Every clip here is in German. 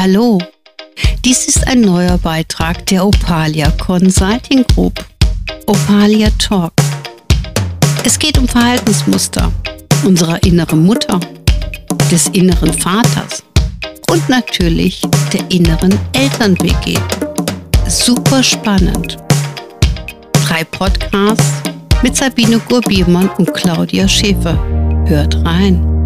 Hallo, dies ist ein neuer Beitrag der Opalia Consulting Group. Opalia Talk. Es geht um Verhaltensmuster unserer inneren Mutter, des inneren Vaters und natürlich der inneren Eltern-WG. Super spannend. Drei Podcasts mit Sabine Gurbiermann und Claudia Schäfer. Hört rein.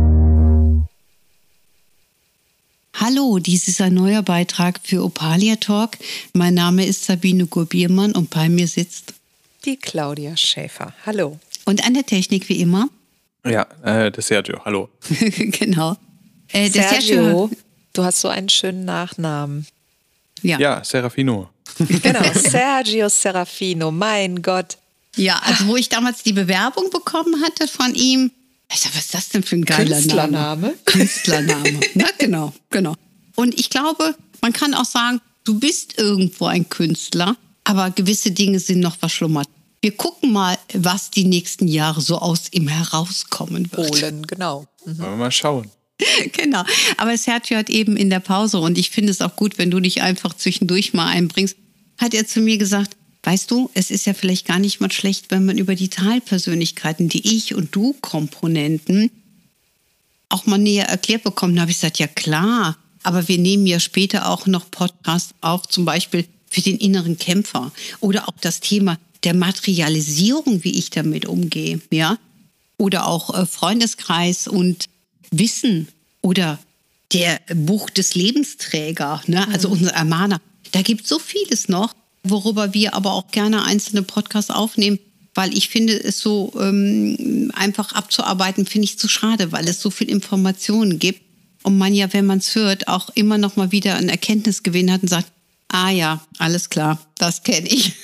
Hallo, dies ist ein neuer Beitrag für Opalia Talk. Mein Name ist Sabine Gurbiermann und bei mir sitzt die Claudia Schäfer. Hallo. Und an der Technik wie immer? Ja, äh, der Sergio. Hallo. genau. Äh, Sergio, Sergio, du hast so einen schönen Nachnamen. Ja, ja Serafino. Genau, Sergio Serafino, mein Gott. Ja, also wo ich damals die Bewerbung bekommen hatte von ihm, ich sag, was ist das denn für ein geiler Künstlername? Name? Künstlername. Na, genau, genau. Und ich glaube, man kann auch sagen, du bist irgendwo ein Künstler, aber gewisse Dinge sind noch verschlummert. Wir gucken mal, was die nächsten Jahre so aus ihm herauskommen wird. Polen, genau. Mhm. Wollen wir mal schauen. genau. Aber Sergio hat eben in der Pause, und ich finde es auch gut, wenn du dich einfach zwischendurch mal einbringst, hat er zu mir gesagt, Weißt du, es ist ja vielleicht gar nicht mal schlecht, wenn man über die Teilpersönlichkeiten, die Ich- und Du-Komponenten, auch mal näher erklärt bekommt. Da habe ich gesagt, ja klar, aber wir nehmen ja später auch noch Podcasts auf, zum Beispiel für den inneren Kämpfer oder auch das Thema der Materialisierung, wie ich damit umgehe, ja, oder auch äh, Freundeskreis und Wissen oder der Buch des Lebensträger, ne? also mhm. unser Ermahner. Da gibt es so vieles noch worüber wir aber auch gerne einzelne Podcasts aufnehmen, weil ich finde, es so ähm, einfach abzuarbeiten, finde ich zu schade, weil es so viel Informationen gibt und man ja, wenn man es hört, auch immer noch mal wieder einen Erkenntnisgewinn hat und sagt, ah ja, alles klar, das kenne ich.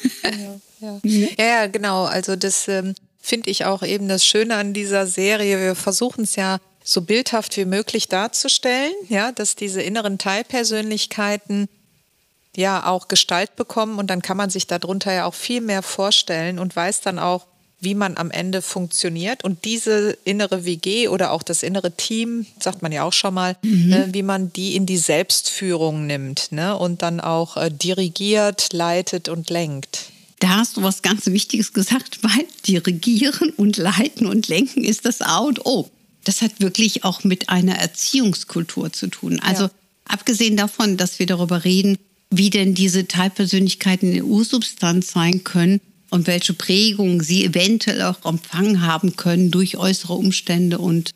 Ja, ja. ja, genau. Also das ähm, finde ich auch eben das Schöne an dieser Serie. Wir versuchen es ja so bildhaft wie möglich darzustellen, ja, dass diese inneren Teilpersönlichkeiten ja auch Gestalt bekommen und dann kann man sich darunter ja auch viel mehr vorstellen und weiß dann auch, wie man am Ende funktioniert. Und diese innere WG oder auch das innere Team, sagt man ja auch schon mal, mhm. ne, wie man die in die Selbstführung nimmt ne, und dann auch äh, dirigiert, leitet und lenkt. Da hast du was ganz Wichtiges gesagt, weil dirigieren und leiten und lenken ist das A und O. Das hat wirklich auch mit einer Erziehungskultur zu tun. Also ja. abgesehen davon, dass wir darüber reden, wie denn diese Teilpersönlichkeiten in Ursubstanz sein können und welche Prägungen sie eventuell auch empfangen haben können durch äußere Umstände und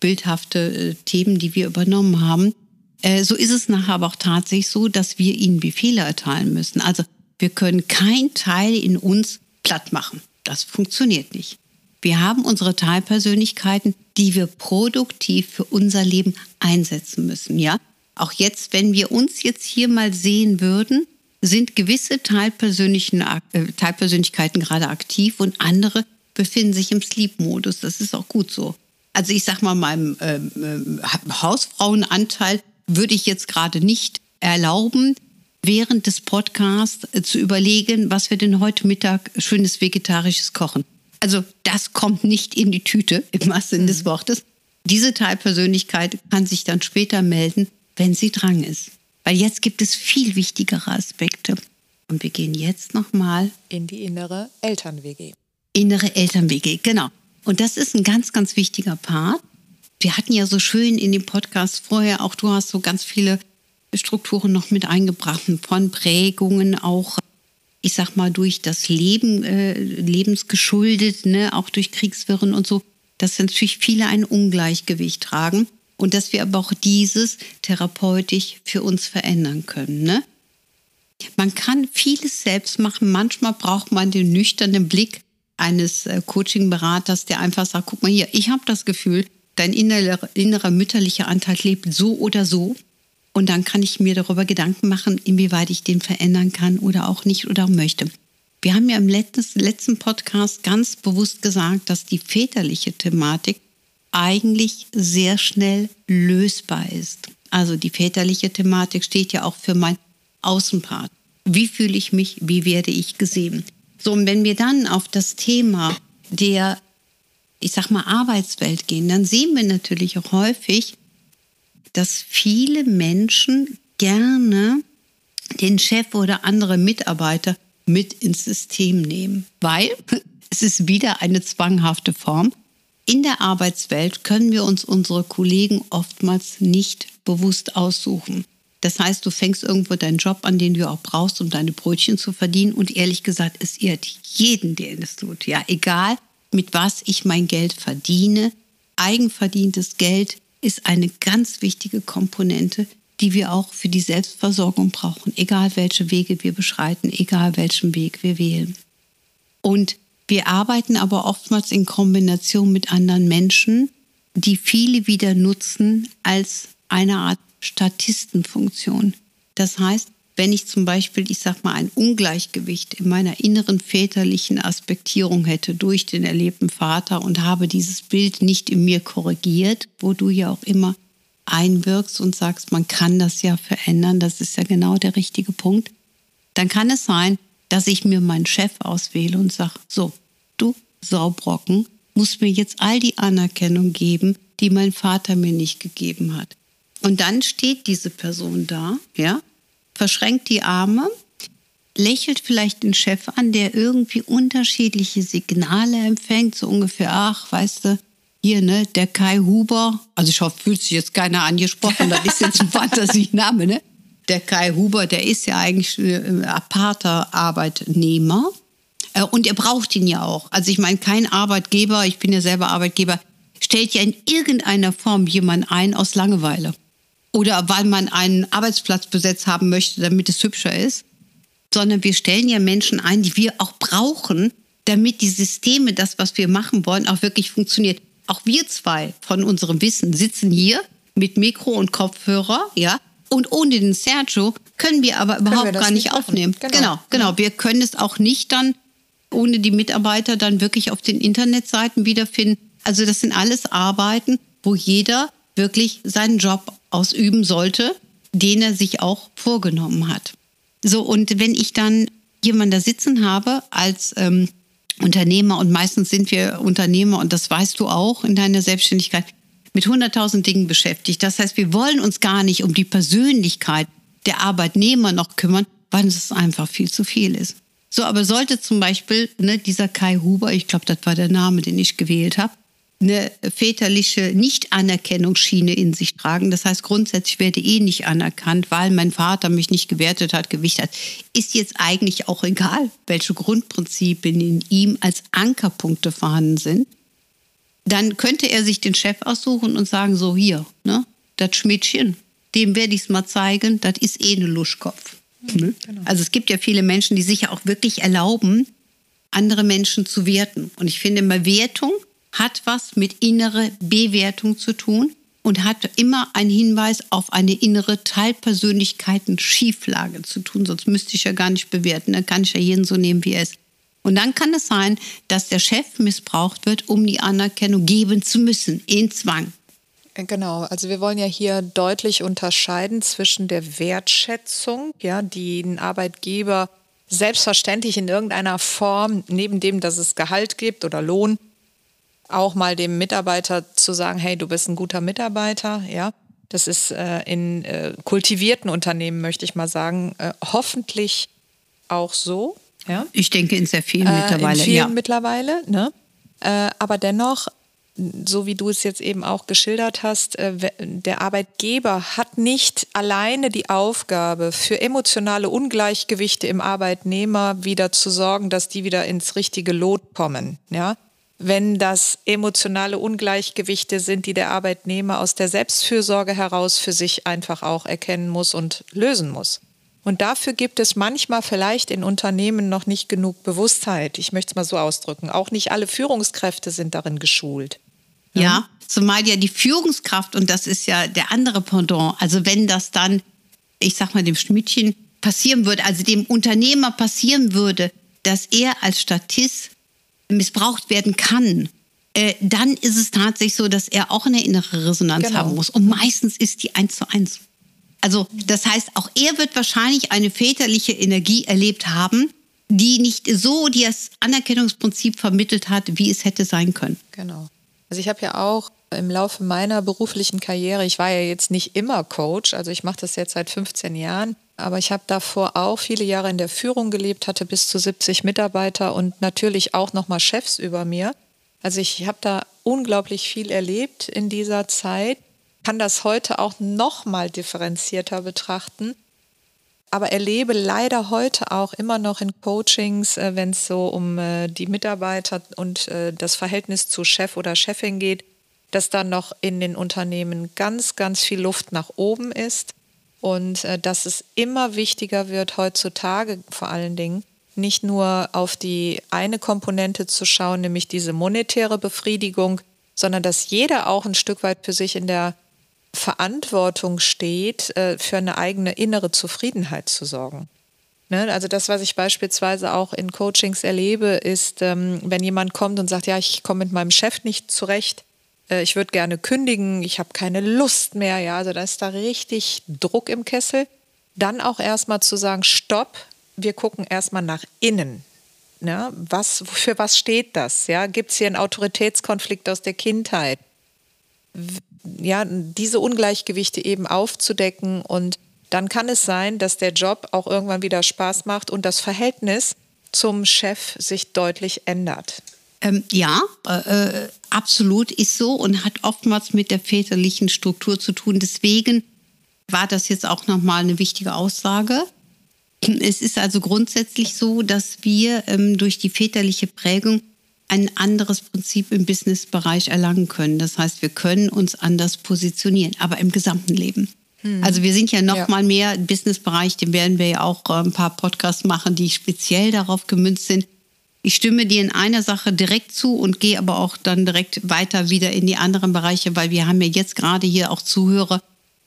bildhafte äh, Themen, die wir übernommen haben. Äh, so ist es nachher aber auch tatsächlich so, dass wir ihnen Befehle erteilen müssen. Also wir können kein Teil in uns platt machen. Das funktioniert nicht. Wir haben unsere Teilpersönlichkeiten, die wir produktiv für unser Leben einsetzen müssen. Ja, auch jetzt, wenn wir uns jetzt hier mal sehen würden, sind gewisse äh, Teilpersönlichkeiten gerade aktiv und andere befinden sich im Sleep-Modus. Das ist auch gut so. Also ich sag mal, meinem ähm, äh, Hausfrauenanteil würde ich jetzt gerade nicht erlauben, während des Podcasts äh, zu überlegen, was wir denn heute Mittag schönes vegetarisches kochen. Also das kommt nicht in die Tüte im wahrsten Sinne des mhm. Wortes. Diese Teilpersönlichkeit kann sich dann später melden wenn sie dran ist. Weil jetzt gibt es viel wichtigere Aspekte. Und wir gehen jetzt nochmal in die innere Eltern-WG. Innere Eltern-WG, genau. Und das ist ein ganz, ganz wichtiger Part. Wir hatten ja so schön in dem Podcast vorher, auch du hast so ganz viele Strukturen noch mit eingebracht, von Prägungen auch, ich sag mal, durch das Leben, äh, lebensgeschuldet, ne, auch durch Kriegswirren und so, dass natürlich viele ein Ungleichgewicht tragen und dass wir aber auch dieses therapeutisch für uns verändern können. Ne? Man kann vieles selbst machen. Manchmal braucht man den nüchternen Blick eines äh, Coaching-Beraters, der einfach sagt, guck mal hier, ich habe das Gefühl, dein innerer, innerer mütterlicher Anteil lebt so oder so. Und dann kann ich mir darüber Gedanken machen, inwieweit ich den verändern kann oder auch nicht oder möchte. Wir haben ja im letzten Podcast ganz bewusst gesagt, dass die väterliche Thematik eigentlich sehr schnell lösbar ist. Also die väterliche Thematik steht ja auch für mein Außenpart. Wie fühle ich mich? Wie werde ich gesehen? So, und wenn wir dann auf das Thema der, ich sag mal, Arbeitswelt gehen, dann sehen wir natürlich auch häufig, dass viele Menschen gerne den Chef oder andere Mitarbeiter mit ins System nehmen, weil es ist wieder eine zwanghafte Form. In der Arbeitswelt können wir uns unsere Kollegen oftmals nicht bewusst aussuchen. Das heißt, du fängst irgendwo deinen Job an, den du auch brauchst, um deine Brötchen zu verdienen. Und ehrlich gesagt, es ehrt jeden, der es tut. Ja, egal, mit was ich mein Geld verdiene. Eigenverdientes Geld ist eine ganz wichtige Komponente, die wir auch für die Selbstversorgung brauchen, egal welche Wege wir beschreiten, egal welchen Weg wir wählen. Und wir arbeiten aber oftmals in Kombination mit anderen Menschen, die viele wieder nutzen als eine Art Statistenfunktion. Das heißt, wenn ich zum Beispiel, ich sag mal, ein Ungleichgewicht in meiner inneren väterlichen Aspektierung hätte durch den erlebten Vater und habe dieses Bild nicht in mir korrigiert, wo du ja auch immer einwirkst und sagst, man kann das ja verändern, das ist ja genau der richtige Punkt, dann kann es sein, dass ich mir meinen Chef auswähle und sage, so, du Saubrocken, musst mir jetzt all die Anerkennung geben, die mein Vater mir nicht gegeben hat. Und dann steht diese Person da, ja, verschränkt die Arme, lächelt vielleicht den Chef an, der irgendwie unterschiedliche Signale empfängt, so ungefähr, ach, weißt du, hier, ne, der Kai Huber, also ich hoffe, fühlt sich jetzt keiner angesprochen, das ist jetzt ein Fantasiename, ne? Der Kai Huber, der ist ja eigentlich ein aparter Arbeitnehmer. Äh, und er braucht ihn ja auch. Also ich meine, kein Arbeitgeber, ich bin ja selber Arbeitgeber, stellt ja in irgendeiner Form jemanden ein aus Langeweile. Oder weil man einen Arbeitsplatz besetzt haben möchte, damit es hübscher ist. Sondern wir stellen ja Menschen ein, die wir auch brauchen, damit die Systeme, das, was wir machen wollen, auch wirklich funktioniert auch wir zwei von unserem Wissen sitzen hier mit Mikro und Kopfhörer, ja. Und ohne den Sergio können wir aber überhaupt wir gar nicht, nicht aufnehmen. Genau. genau, genau. Wir können es auch nicht dann ohne die Mitarbeiter dann wirklich auf den Internetseiten wiederfinden. Also das sind alles Arbeiten, wo jeder wirklich seinen Job ausüben sollte, den er sich auch vorgenommen hat. So, und wenn ich dann jemanden da sitzen habe als ähm, Unternehmer und meistens sind wir Unternehmer und das weißt du auch in deiner Selbstständigkeit mit 100.000 Dingen beschäftigt. Das heißt, wir wollen uns gar nicht um die Persönlichkeit der Arbeitnehmer noch kümmern, weil es einfach viel zu viel ist. So, aber sollte zum Beispiel ne, dieser Kai Huber, ich glaube, das war der Name, den ich gewählt habe, eine väterliche Nicht-Anerkennungsschiene in sich tragen. Das heißt, grundsätzlich werde eh nicht anerkannt, weil mein Vater mich nicht gewertet hat, Gewicht hat. Ist jetzt eigentlich auch egal, welche Grundprinzipien in ihm als Ankerpunkte vorhanden sind. Dann könnte er sich den Chef aussuchen und sagen, so hier, ne, das Schmidtchen, dem werde ich es mal zeigen, das ist eh eine Luschkopf. Mhm, genau. Also es gibt ja viele Menschen, die sich ja auch wirklich erlauben, andere Menschen zu werten. Und ich finde immer Wertung hat was mit innerer Bewertung zu tun und hat immer einen Hinweis auf eine innere Teilpersönlichkeiten-Schieflage zu tun. Sonst müsste ich ja gar nicht bewerten. Dann kann ich ja jeden so nehmen, wie er ist. Und dann kann es sein, dass der Chef missbraucht wird, um die Anerkennung geben zu müssen, in Zwang. Genau, also wir wollen ja hier deutlich unterscheiden zwischen der Wertschätzung, ja, die ein Arbeitgeber selbstverständlich in irgendeiner Form, neben dem, dass es Gehalt gibt oder Lohn, auch mal dem Mitarbeiter zu sagen, hey, du bist ein guter Mitarbeiter, ja. Das ist äh, in äh, kultivierten Unternehmen, möchte ich mal sagen, äh, hoffentlich auch so. Ja? Ich denke in sehr vielen mittlerweile. Äh, in vielen ja. mittlerweile. Ne? Äh, aber dennoch, so wie du es jetzt eben auch geschildert hast, äh, der Arbeitgeber hat nicht alleine die Aufgabe, für emotionale Ungleichgewichte im Arbeitnehmer wieder zu sorgen, dass die wieder ins richtige Lot kommen. Ja? wenn das emotionale Ungleichgewichte sind, die der Arbeitnehmer aus der Selbstfürsorge heraus für sich einfach auch erkennen muss und lösen muss. Und dafür gibt es manchmal vielleicht in Unternehmen noch nicht genug Bewusstheit. Ich möchte es mal so ausdrücken. Auch nicht alle Führungskräfte sind darin geschult. Ja, ja zumal ja die Führungskraft, und das ist ja der andere Pendant, also wenn das dann, ich sag mal, dem Schmidtchen passieren würde, also dem Unternehmer passieren würde, dass er als Statist missbraucht werden kann, äh, dann ist es tatsächlich so, dass er auch eine innere Resonanz genau. haben muss. Und meistens ist die eins zu eins. Also das heißt, auch er wird wahrscheinlich eine väterliche Energie erlebt haben, die nicht so das Anerkennungsprinzip vermittelt hat, wie es hätte sein können. Genau. Also ich habe ja auch im Laufe meiner beruflichen Karriere, ich war ja jetzt nicht immer Coach, also ich mache das jetzt seit 15 Jahren, aber ich habe davor auch viele Jahre in der Führung gelebt, hatte bis zu 70 Mitarbeiter und natürlich auch nochmal Chefs über mir. Also ich habe da unglaublich viel erlebt in dieser Zeit, kann das heute auch nochmal differenzierter betrachten. Aber erlebe leider heute auch immer noch in Coachings, äh, wenn es so um äh, die Mitarbeiter und äh, das Verhältnis zu Chef oder Chefin geht, dass da noch in den Unternehmen ganz, ganz viel Luft nach oben ist und dass es immer wichtiger wird heutzutage vor allen Dingen, nicht nur auf die eine Komponente zu schauen, nämlich diese monetäre Befriedigung, sondern dass jeder auch ein Stück weit für sich in der Verantwortung steht, äh, für eine eigene innere Zufriedenheit zu sorgen. Ne? Also das, was ich beispielsweise auch in Coachings erlebe, ist, ähm, wenn jemand kommt und sagt, ja, ich komme mit meinem Chef nicht zurecht, äh, ich würde gerne kündigen, ich habe keine Lust mehr, ja, also da ist da richtig Druck im Kessel. Dann auch erstmal zu sagen, stopp, wir gucken erstmal nach innen. Ja, was, für was steht das? Ja, Gibt es hier einen Autoritätskonflikt aus der Kindheit? Ja, diese Ungleichgewichte eben aufzudecken und dann kann es sein, dass der Job auch irgendwann wieder Spaß macht und das Verhältnis zum Chef sich deutlich ändert. Ähm, ja, äh, äh absolut ist so und hat oftmals mit der väterlichen Struktur zu tun. Deswegen war das jetzt auch nochmal eine wichtige Aussage. Es ist also grundsätzlich so, dass wir ähm, durch die väterliche Prägung ein anderes Prinzip im Businessbereich erlangen können. Das heißt, wir können uns anders positionieren, aber im gesamten Leben. Hm. Also wir sind ja noch ja. mal mehr im Businessbereich, dem werden wir ja auch äh, ein paar Podcasts machen, die speziell darauf gemünzt sind. Ich stimme dir in einer Sache direkt zu und gehe aber auch dann direkt weiter wieder in die anderen Bereiche, weil wir haben ja jetzt gerade hier auch Zuhörer,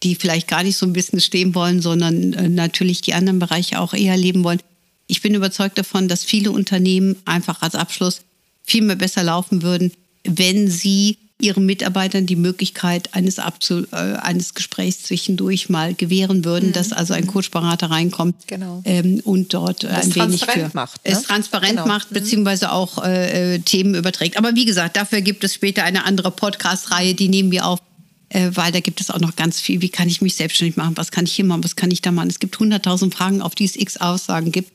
die vielleicht gar nicht so ein bisschen stehen wollen, sondern äh, natürlich die anderen Bereiche auch eher leben wollen. Ich bin überzeugt davon, dass viele Unternehmen einfach als Abschluss viel mehr besser laufen würden, wenn sie ihren Mitarbeitern die Möglichkeit eines, Abzu äh, eines Gesprächs zwischendurch mal gewähren würden, mhm. dass also ein Coachberater reinkommt genau. ähm, und dort das ein wenig für macht, ne? es transparent genau. macht, mhm. beziehungsweise auch äh, äh, Themen überträgt. Aber wie gesagt, dafür gibt es später eine andere Podcast-Reihe, die nehmen wir auf, äh, weil da gibt es auch noch ganz viel. Wie kann ich mich selbstständig machen? Was kann ich hier machen? Was kann ich da machen? Es gibt 100.000 Fragen, auf die es x Aussagen gibt.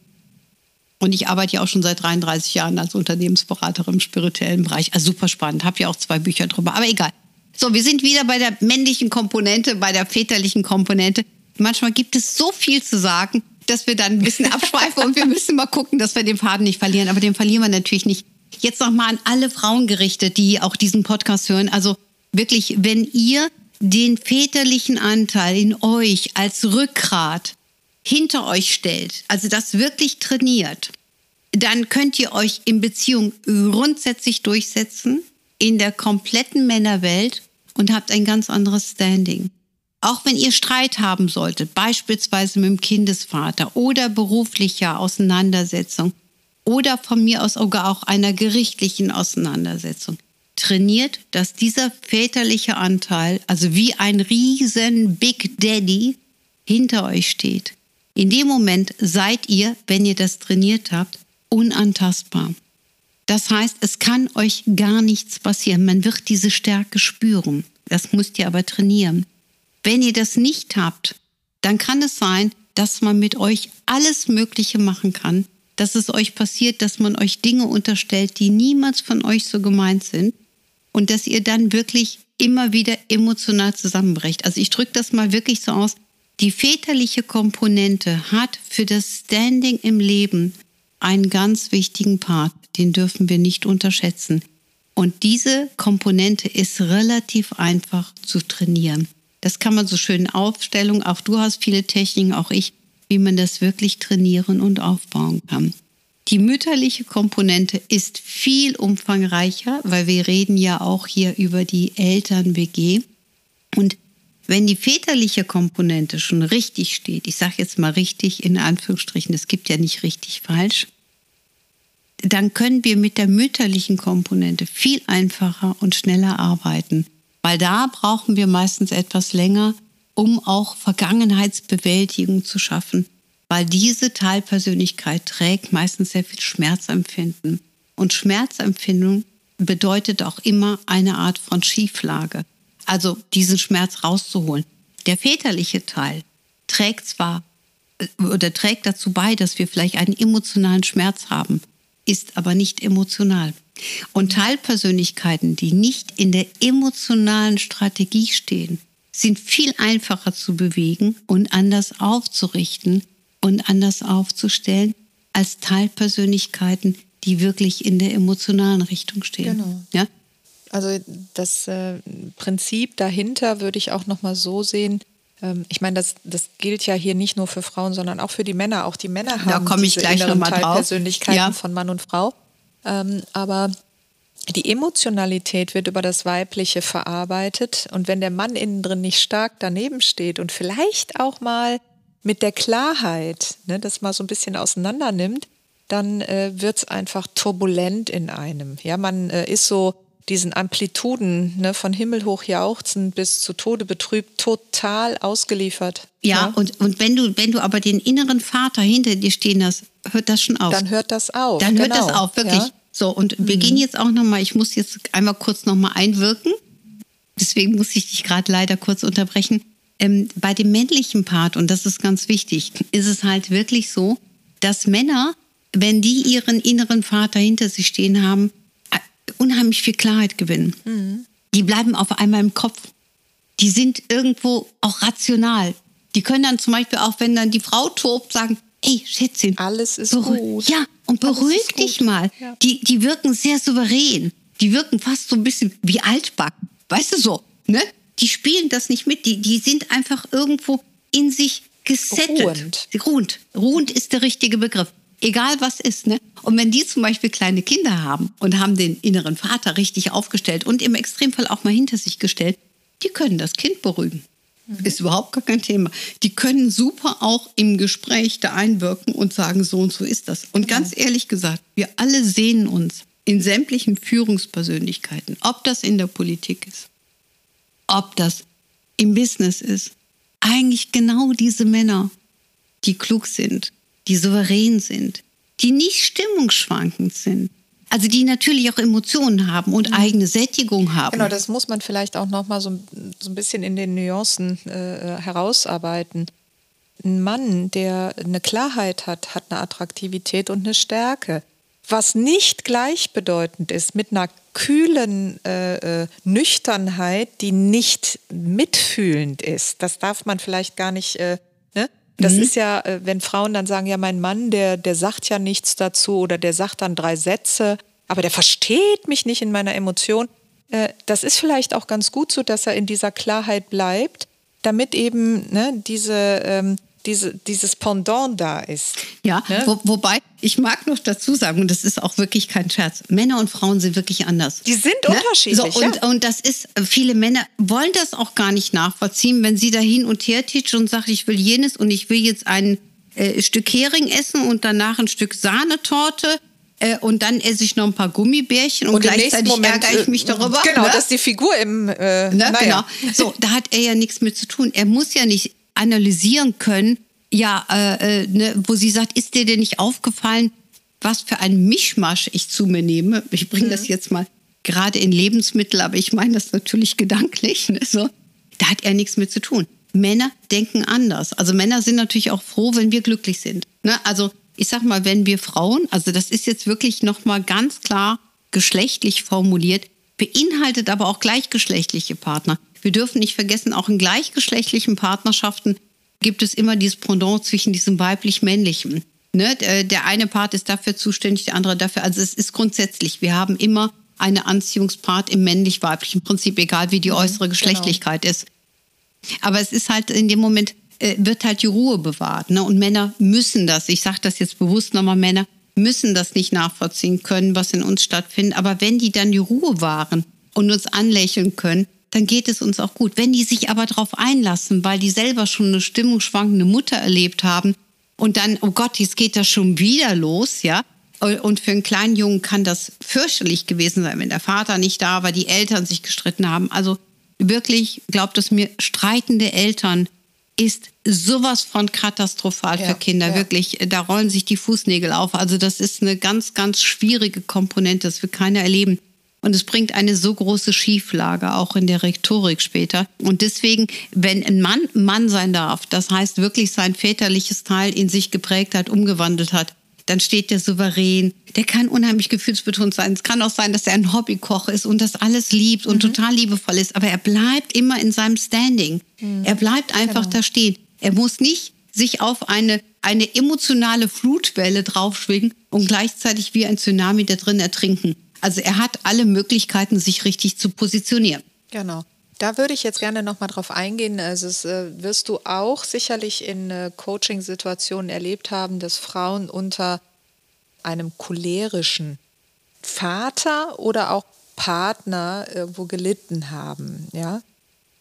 Und ich arbeite ja auch schon seit 33 Jahren als Unternehmensberaterin im spirituellen Bereich. Also super spannend. Habe ja auch zwei Bücher drüber. Aber egal. So, wir sind wieder bei der männlichen Komponente, bei der väterlichen Komponente. Manchmal gibt es so viel zu sagen, dass wir dann ein bisschen abschweifen und wir müssen mal gucken, dass wir den Faden nicht verlieren. Aber den verlieren wir natürlich nicht. Jetzt nochmal an alle Frauen gerichtet, die auch diesen Podcast hören. Also wirklich, wenn ihr den väterlichen Anteil in euch als Rückgrat hinter euch stellt, also das wirklich trainiert, dann könnt ihr euch in Beziehung grundsätzlich durchsetzen in der kompletten Männerwelt und habt ein ganz anderes Standing. Auch wenn ihr Streit haben solltet, beispielsweise mit dem Kindesvater oder beruflicher Auseinandersetzung oder von mir aus sogar auch einer gerichtlichen Auseinandersetzung, trainiert, dass dieser väterliche Anteil, also wie ein riesen Big Daddy, hinter euch steht in dem Moment seid ihr, wenn ihr das trainiert habt, unantastbar. Das heißt, es kann euch gar nichts passieren. Man wird diese Stärke spüren. Das müsst ihr aber trainieren. Wenn ihr das nicht habt, dann kann es sein, dass man mit euch alles Mögliche machen kann, dass es euch passiert, dass man euch Dinge unterstellt, die niemals von euch so gemeint sind und dass ihr dann wirklich immer wieder emotional zusammenbrecht. Also ich drücke das mal wirklich so aus, die väterliche Komponente hat für das Standing im Leben einen ganz wichtigen Part, den dürfen wir nicht unterschätzen. Und diese Komponente ist relativ einfach zu trainieren. Das kann man so schön in Aufstellung, auch du hast viele Techniken, auch ich, wie man das wirklich trainieren und aufbauen kann. Die mütterliche Komponente ist viel umfangreicher, weil wir reden ja auch hier über die Eltern-WG. Und wenn die väterliche Komponente schon richtig steht, ich sage jetzt mal richtig in Anführungsstrichen, es gibt ja nicht richtig falsch, dann können wir mit der mütterlichen Komponente viel einfacher und schneller arbeiten, weil da brauchen wir meistens etwas länger, um auch Vergangenheitsbewältigung zu schaffen, weil diese Teilpersönlichkeit trägt meistens sehr viel Schmerzempfinden. Und Schmerzempfindung bedeutet auch immer eine Art von Schieflage. Also diesen Schmerz rauszuholen. Der väterliche Teil trägt zwar äh, oder trägt dazu bei, dass wir vielleicht einen emotionalen Schmerz haben, ist aber nicht emotional. Und Teilpersönlichkeiten, die nicht in der emotionalen Strategie stehen, sind viel einfacher zu bewegen und anders aufzurichten und anders aufzustellen als Teilpersönlichkeiten, die wirklich in der emotionalen Richtung stehen. Genau. Ja? Also das äh, Prinzip dahinter würde ich auch noch mal so sehen. Ähm, ich meine, das, das gilt ja hier nicht nur für Frauen, sondern auch für die Männer. Auch die Männer haben da diese gleich inneren Teilpersönlichkeiten ja. von Mann und Frau. Ähm, aber die Emotionalität wird über das Weibliche verarbeitet. Und wenn der Mann innen drin nicht stark daneben steht und vielleicht auch mal mit der Klarheit ne, das mal so ein bisschen auseinander nimmt, dann äh, wird es einfach turbulent in einem. Ja, man äh, ist so diesen Amplituden ne, von himmelhoch jauchzen bis zu Tode betrübt total ausgeliefert. Ja, ja, Und, und wenn du, wenn du aber den inneren Vater hinter dir stehen hast, hört das schon auf. Dann hört das auf. Dann genau. hört das genau. auf, wirklich. Ja? So, und wir mhm. gehen jetzt auch nochmal, ich muss jetzt einmal kurz nochmal einwirken. Deswegen muss ich dich gerade leider kurz unterbrechen. Ähm, bei dem männlichen Part, und das ist ganz wichtig, ist es halt wirklich so, dass Männer, wenn die ihren inneren Vater hinter sich stehen haben, unheimlich viel Klarheit gewinnen. Mhm. Die bleiben auf einmal im Kopf. Die sind irgendwo auch rational. Die können dann zum Beispiel auch, wenn dann die Frau tobt, sagen, ey, Schätzchen. Alles ist gut. Ja, und beruhig dich mal. Ja. Die, die wirken sehr souverän. Die wirken fast so ein bisschen wie altbacken. Weißt du so, ne? Die spielen das nicht mit. Die, die sind einfach irgendwo in sich gesettelt. Ruhend. Ruhend. Ruhend ist der richtige Begriff. Egal was ist, ne? Und wenn die zum Beispiel kleine Kinder haben und haben den inneren Vater richtig aufgestellt und im Extremfall auch mal hinter sich gestellt, die können das Kind beruhigen. Mhm. Ist überhaupt gar kein Thema. Die können super auch im Gespräch da einwirken und sagen, so und so ist das. Und ganz ehrlich gesagt, wir alle sehen uns in sämtlichen Führungspersönlichkeiten, ob das in der Politik ist, ob das im Business ist, eigentlich genau diese Männer, die klug sind, die souverän sind, die nicht stimmungsschwankend sind, also die natürlich auch Emotionen haben und mhm. eigene Sättigung haben. Genau, das muss man vielleicht auch noch mal so, so ein bisschen in den Nuancen äh, herausarbeiten. Ein Mann, der eine Klarheit hat, hat eine Attraktivität und eine Stärke. Was nicht gleichbedeutend ist mit einer kühlen äh, äh, Nüchternheit, die nicht mitfühlend ist. Das darf man vielleicht gar nicht äh, das mhm. ist ja, äh, wenn Frauen dann sagen, ja, mein Mann, der, der sagt ja nichts dazu oder der sagt dann drei Sätze, aber der versteht mich nicht in meiner Emotion. Äh, das ist vielleicht auch ganz gut so, dass er in dieser Klarheit bleibt, damit eben ne, diese ähm, diese, dieses Pendant da ist. Ja, ne? wo, wobei ich mag noch dazu sagen, und das ist auch wirklich kein Scherz, Männer und Frauen sind wirklich anders. Die sind ne? unterschiedlich. So, und, ja. und das ist, viele Männer wollen das auch gar nicht nachvollziehen, wenn sie da hin und her titschen und sagen, ich will jenes und ich will jetzt ein äh, Stück Hering essen und danach ein Stück Sahnetorte äh, und dann esse ich noch ein paar Gummibärchen und, und gleichzeitig Moment, ärgere ich mich darüber. Genau, ne? dass die Figur im. Äh, ne? naja. Genau. So, da hat er ja nichts mit zu tun. Er muss ja nicht analysieren können, ja, äh, äh, ne, wo sie sagt, ist dir denn nicht aufgefallen, was für ein Mischmasch ich zu mir nehme? Ich bringe mhm. das jetzt mal gerade in Lebensmittel, aber ich meine das natürlich gedanklich. Ne, so. Da hat er nichts mit zu tun. Männer denken anders. Also Männer sind natürlich auch froh, wenn wir glücklich sind. Ne? Also ich sag mal, wenn wir Frauen, also das ist jetzt wirklich nochmal ganz klar geschlechtlich formuliert, beinhaltet aber auch gleichgeschlechtliche Partner. Wir dürfen nicht vergessen, auch in gleichgeschlechtlichen Partnerschaften gibt es immer dieses Pendant zwischen diesem weiblich-männlichen. Ne? Der eine Part ist dafür zuständig, der andere dafür. Also es ist grundsätzlich, wir haben immer eine Anziehungspart im männlich-weiblichen Prinzip, egal wie die mhm, äußere genau. Geschlechtlichkeit genau. ist. Aber es ist halt in dem Moment, äh, wird halt die Ruhe bewahrt. Ne? Und Männer müssen das, ich sage das jetzt bewusst nochmal, Männer müssen das nicht nachvollziehen können, was in uns stattfindet. Aber wenn die dann die Ruhe wahren und uns anlächeln können, dann geht es uns auch gut. Wenn die sich aber darauf einlassen, weil die selber schon eine stimmungsschwankende Mutter erlebt haben und dann, oh Gott, jetzt geht das schon wieder los, ja. Und für einen kleinen Jungen kann das fürchterlich gewesen sein, wenn der Vater nicht da war, die Eltern sich gestritten haben. Also wirklich, glaubt es mir, streitende Eltern ist sowas von katastrophal ja, für Kinder. Ja. Wirklich, da rollen sich die Fußnägel auf. Also das ist eine ganz, ganz schwierige Komponente. Das will keiner erleben. Und es bringt eine so große Schieflage, auch in der Rhetorik später. Und deswegen, wenn ein Mann Mann sein darf, das heißt wirklich sein väterliches Teil in sich geprägt hat, umgewandelt hat, dann steht der souverän. Der kann unheimlich gefühlsbetont sein. Es kann auch sein, dass er ein Hobbykoch ist und das alles liebt und mhm. total liebevoll ist. Aber er bleibt immer in seinem Standing. Mhm. Er bleibt einfach genau. da stehen. Er muss nicht sich auf eine, eine emotionale Flutwelle draufschwingen und gleichzeitig wie ein Tsunami da drin ertrinken. Also er hat alle Möglichkeiten, sich richtig zu positionieren. Genau. Da würde ich jetzt gerne noch mal drauf eingehen. Also es, äh, wirst du auch sicherlich in äh, Coaching-Situationen erlebt haben, dass Frauen unter einem cholerischen Vater oder auch Partner irgendwo gelitten haben. Ja,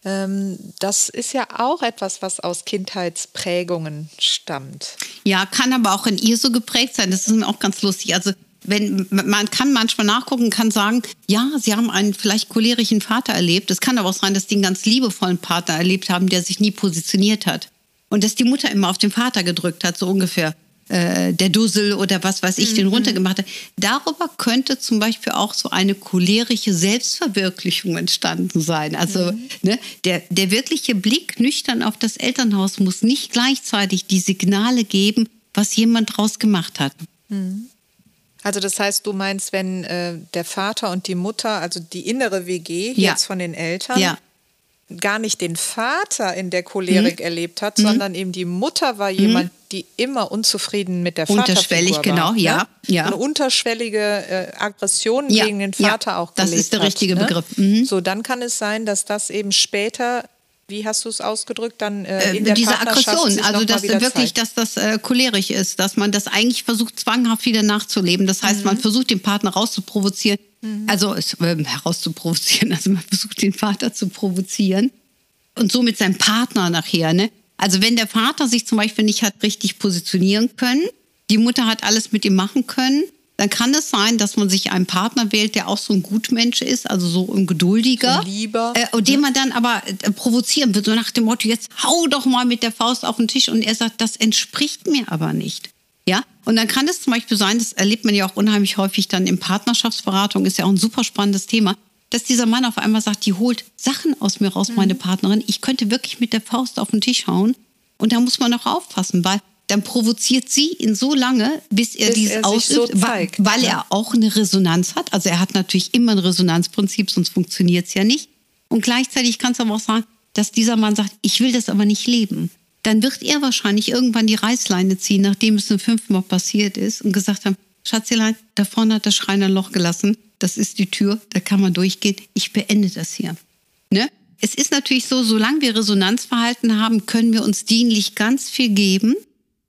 ähm, das ist ja auch etwas, was aus Kindheitsprägungen stammt. Ja, kann aber auch in ihr so geprägt sein. Das ist auch ganz lustig. Also wenn man kann manchmal nachgucken, kann sagen, ja, sie haben einen vielleicht cholerischen Vater erlebt. Es kann aber auch sein, dass die einen ganz liebevollen Partner erlebt haben, der sich nie positioniert hat. Und dass die Mutter immer auf den Vater gedrückt hat, so ungefähr. Äh, der Dussel oder was weiß ich, mhm. den runtergemacht hat. Darüber könnte zum Beispiel auch so eine cholerische Selbstverwirklichung entstanden sein. Also mhm. ne, der, der wirkliche Blick nüchtern auf das Elternhaus muss nicht gleichzeitig die Signale geben, was jemand draus gemacht hat. Mhm. Also das heißt, du meinst, wenn äh, der Vater und die Mutter, also die innere WG ja. jetzt von den Eltern, ja. gar nicht den Vater in der Cholerik mhm. erlebt hat, mhm. sondern eben die Mutter war jemand, mhm. die immer unzufrieden mit der Unterschwellig, war. genau, ja. ja. Eine unterschwellige äh, Aggression gegen den Vater auch Das ist der hat, richtige ne? Begriff. Mhm. So, dann kann es sein, dass das eben später wie hast du es ausgedrückt, dann äh, in äh, der diese Aggression, also dass wirklich, zeigt. dass das äh, cholerisch ist, dass man das eigentlich versucht zwanghaft wieder nachzuleben. Das heißt, mhm. man versucht den Partner rauszuprovozieren, mhm. also äh, herauszuprovozieren, also man versucht den Vater zu provozieren und somit seinen Partner nachher. Ne? Also wenn der Vater sich zum Beispiel nicht hat richtig positionieren können, die Mutter hat alles mit ihm machen können, dann kann es sein, dass man sich einen Partner wählt, der auch so ein Gutmensch ist, also so ein geduldiger, so lieber, äh, und den man dann aber äh, provozieren wird, so nach dem Motto, jetzt hau doch mal mit der Faust auf den Tisch und er sagt, das entspricht mir aber nicht. Ja, und dann kann es zum Beispiel sein, das erlebt man ja auch unheimlich häufig dann in Partnerschaftsberatung, ist ja auch ein super spannendes Thema, dass dieser Mann auf einmal sagt, die holt Sachen aus mir raus, mhm. meine Partnerin, ich könnte wirklich mit der Faust auf den Tisch hauen. Und da muss man auch aufpassen, weil dann provoziert sie ihn so lange, bis er bis dies er ausübt, so zeigt, weil ja. er auch eine Resonanz hat. Also er hat natürlich immer ein Resonanzprinzip, sonst funktioniert es ja nicht. Und gleichzeitig kann es aber auch sagen, dass dieser Mann sagt, ich will das aber nicht leben. Dann wird er wahrscheinlich irgendwann die Reißleine ziehen, nachdem es ein fünfmal passiert ist und gesagt haben, Schatzelein, da vorne hat der Schreiner ein Loch gelassen. Das ist die Tür, da kann man durchgehen. Ich beende das hier. Ne? Es ist natürlich so, solange wir Resonanzverhalten haben, können wir uns dienlich ganz viel geben.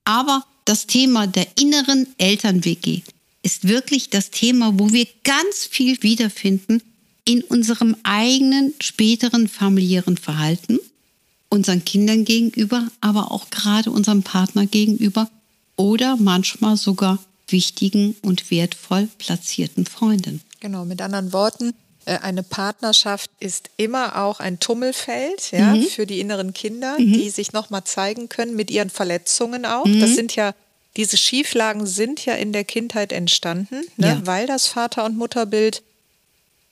Aber das Thema der inneren Eltern-WG ist wirklich das Thema, wo wir ganz viel wiederfinden in unserem eigenen späteren familiären Verhalten, unseren Kindern gegenüber, aber auch gerade unserem Partner gegenüber oder manchmal sogar wichtigen und wertvoll platzierten Freunden. Genau, mit anderen Worten, eine Partnerschaft ist immer auch ein Tummelfeld ja, mhm. für die inneren Kinder, mhm. die sich nochmal zeigen können mit ihren Verletzungen auch. Mhm. Das sind ja, diese Schieflagen sind ja in der Kindheit entstanden, ne, ja. weil das Vater- und Mutterbild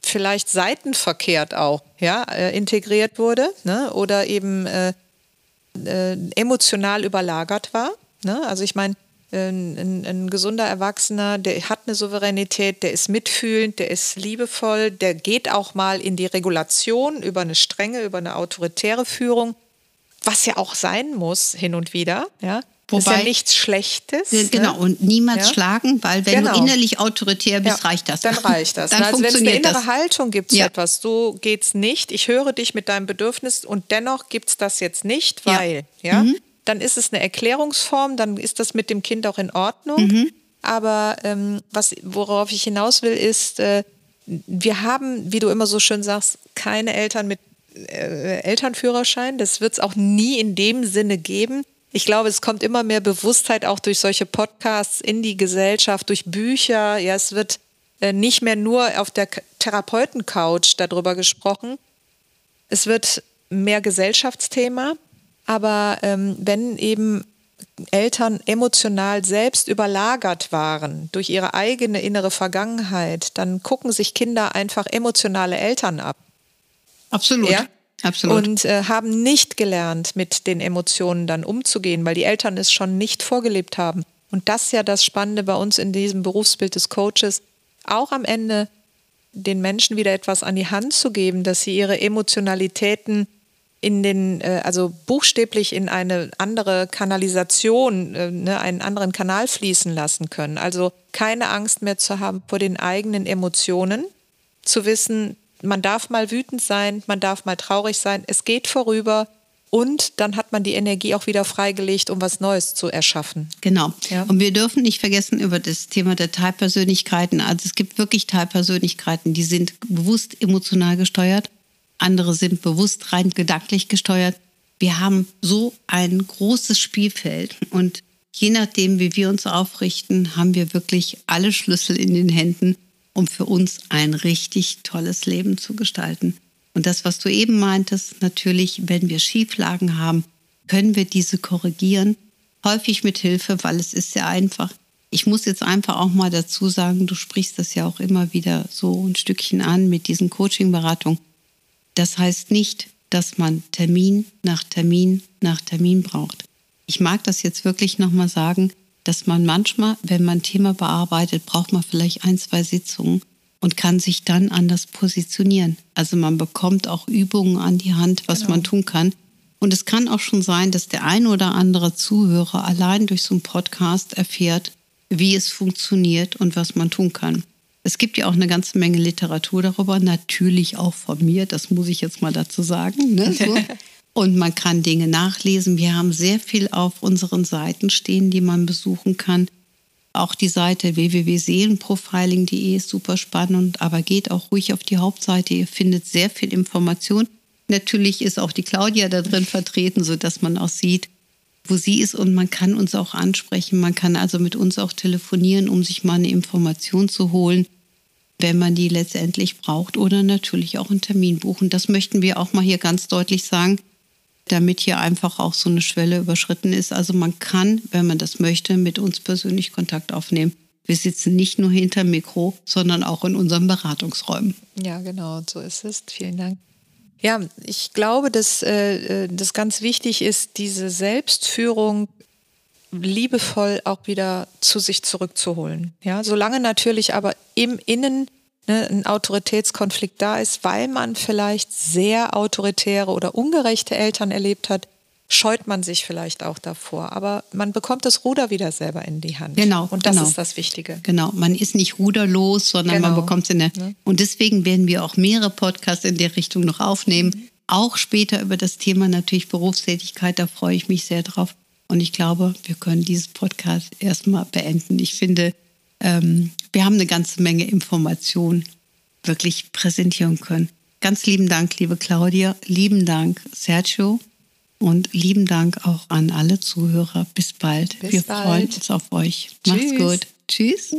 vielleicht seitenverkehrt auch ja, äh, integriert wurde ne, oder eben äh, äh, emotional überlagert war. Ne? Also ich meine, ein, ein, ein, gesunder Erwachsener, der hat eine Souveränität, der ist mitfühlend, der ist liebevoll, der geht auch mal in die Regulation über eine strenge, über eine autoritäre Führung, was ja auch sein muss hin und wieder. Ja. Wobei, ist ja nichts Schlechtes. Ne? Genau, ne? und niemals ja? schlagen, weil wenn genau. du innerlich autoritär bist, ja, reicht das. Dann reicht das. dann also wenn es eine innere das. Haltung gibt ja. etwas, so geht's nicht, ich höre dich mit deinem Bedürfnis und dennoch gibt es das jetzt nicht, weil, ja, mhm dann ist es eine Erklärungsform, dann ist das mit dem Kind auch in Ordnung. Mhm. Aber ähm, was, worauf ich hinaus will, ist, äh, wir haben, wie du immer so schön sagst, keine Eltern mit äh, Elternführerschein. Das wird es auch nie in dem Sinne geben. Ich glaube, es kommt immer mehr Bewusstheit auch durch solche Podcasts in die Gesellschaft, durch Bücher. Ja, es wird äh, nicht mehr nur auf der Therapeutencouch darüber gesprochen. Es wird mehr Gesellschaftsthema. Aber ähm, wenn eben Eltern emotional selbst überlagert waren durch ihre eigene innere Vergangenheit, dann gucken sich Kinder einfach emotionale Eltern ab. Absolut. Ja? Absolut. Und äh, haben nicht gelernt, mit den Emotionen dann umzugehen, weil die Eltern es schon nicht vorgelebt haben. Und das ist ja das Spannende bei uns in diesem Berufsbild des Coaches, auch am Ende den Menschen wieder etwas an die Hand zu geben, dass sie ihre Emotionalitäten in den, äh, also buchstäblich in eine andere Kanalisation, äh, ne, einen anderen Kanal fließen lassen können. Also keine Angst mehr zu haben vor den eigenen Emotionen, zu wissen, man darf mal wütend sein, man darf mal traurig sein, es geht vorüber und dann hat man die Energie auch wieder freigelegt, um was Neues zu erschaffen. Genau. Ja. Und wir dürfen nicht vergessen über das Thema der Teilpersönlichkeiten. Also es gibt wirklich Teilpersönlichkeiten, die sind bewusst emotional gesteuert, andere sind bewusst rein gedanklich gesteuert. Wir haben so ein großes Spielfeld und je nachdem, wie wir uns aufrichten, haben wir wirklich alle Schlüssel in den Händen, um für uns ein richtig tolles Leben zu gestalten. Und das, was du eben meintest, natürlich, wenn wir Schieflagen haben, können wir diese korrigieren. Häufig mit Hilfe, weil es ist sehr einfach. Ich muss jetzt einfach auch mal dazu sagen, du sprichst das ja auch immer wieder so ein Stückchen an mit diesen Coaching-Beratungen. Das heißt nicht, dass man Termin nach Termin nach Termin braucht. Ich mag das jetzt wirklich nochmal sagen, dass man manchmal, wenn man ein Thema bearbeitet, braucht man vielleicht ein, zwei Sitzungen und kann sich dann anders positionieren. Also man bekommt auch Übungen an die Hand, was genau. man tun kann. Und es kann auch schon sein, dass der ein oder andere Zuhörer allein durch so einen Podcast erfährt, wie es funktioniert und was man tun kann. Es gibt ja auch eine ganze Menge Literatur darüber, natürlich auch von mir, das muss ich jetzt mal dazu sagen. Ne? So. Und man kann Dinge nachlesen. Wir haben sehr viel auf unseren Seiten stehen, die man besuchen kann. Auch die Seite www.seelenprofiling.de ist super spannend, aber geht auch ruhig auf die Hauptseite. Ihr findet sehr viel Information. Natürlich ist auch die Claudia da drin vertreten, sodass man auch sieht, wo sie ist und man kann uns auch ansprechen. Man kann also mit uns auch telefonieren, um sich mal eine Information zu holen, wenn man die letztendlich braucht oder natürlich auch einen Termin buchen. Das möchten wir auch mal hier ganz deutlich sagen damit hier einfach auch so eine Schwelle überschritten ist. Also man kann, wenn man das möchte, mit uns persönlich Kontakt aufnehmen. Wir sitzen nicht nur hinter Mikro, sondern auch in unseren Beratungsräumen. Ja, genau, so ist es. Vielen Dank. Ja, ich glaube, dass äh, das ganz wichtig ist, diese Selbstführung liebevoll auch wieder zu sich zurückzuholen. Ja, solange natürlich aber im Innen ne, ein Autoritätskonflikt da ist, weil man vielleicht sehr autoritäre oder ungerechte Eltern erlebt hat, scheut man sich vielleicht auch davor. Aber man bekommt das Ruder wieder selber in die Hand. Genau. Und das genau. ist das Wichtige. Genau. Man ist nicht ruderlos, sondern genau. man bekommt es in der. Ne? Und deswegen werden wir auch mehrere Podcasts in der Richtung noch aufnehmen. Mhm. Auch später über das Thema natürlich Berufstätigkeit. Da freue ich mich sehr drauf. Und ich glaube, wir können dieses Podcast erstmal beenden. Ich finde, ähm, wir haben eine ganze Menge Informationen wirklich präsentieren können. Ganz lieben Dank, liebe Claudia, lieben Dank, Sergio und lieben Dank auch an alle Zuhörer. Bis bald. Bis Wir bald. freuen uns auf euch. Tschüss. Macht's gut. Tschüss.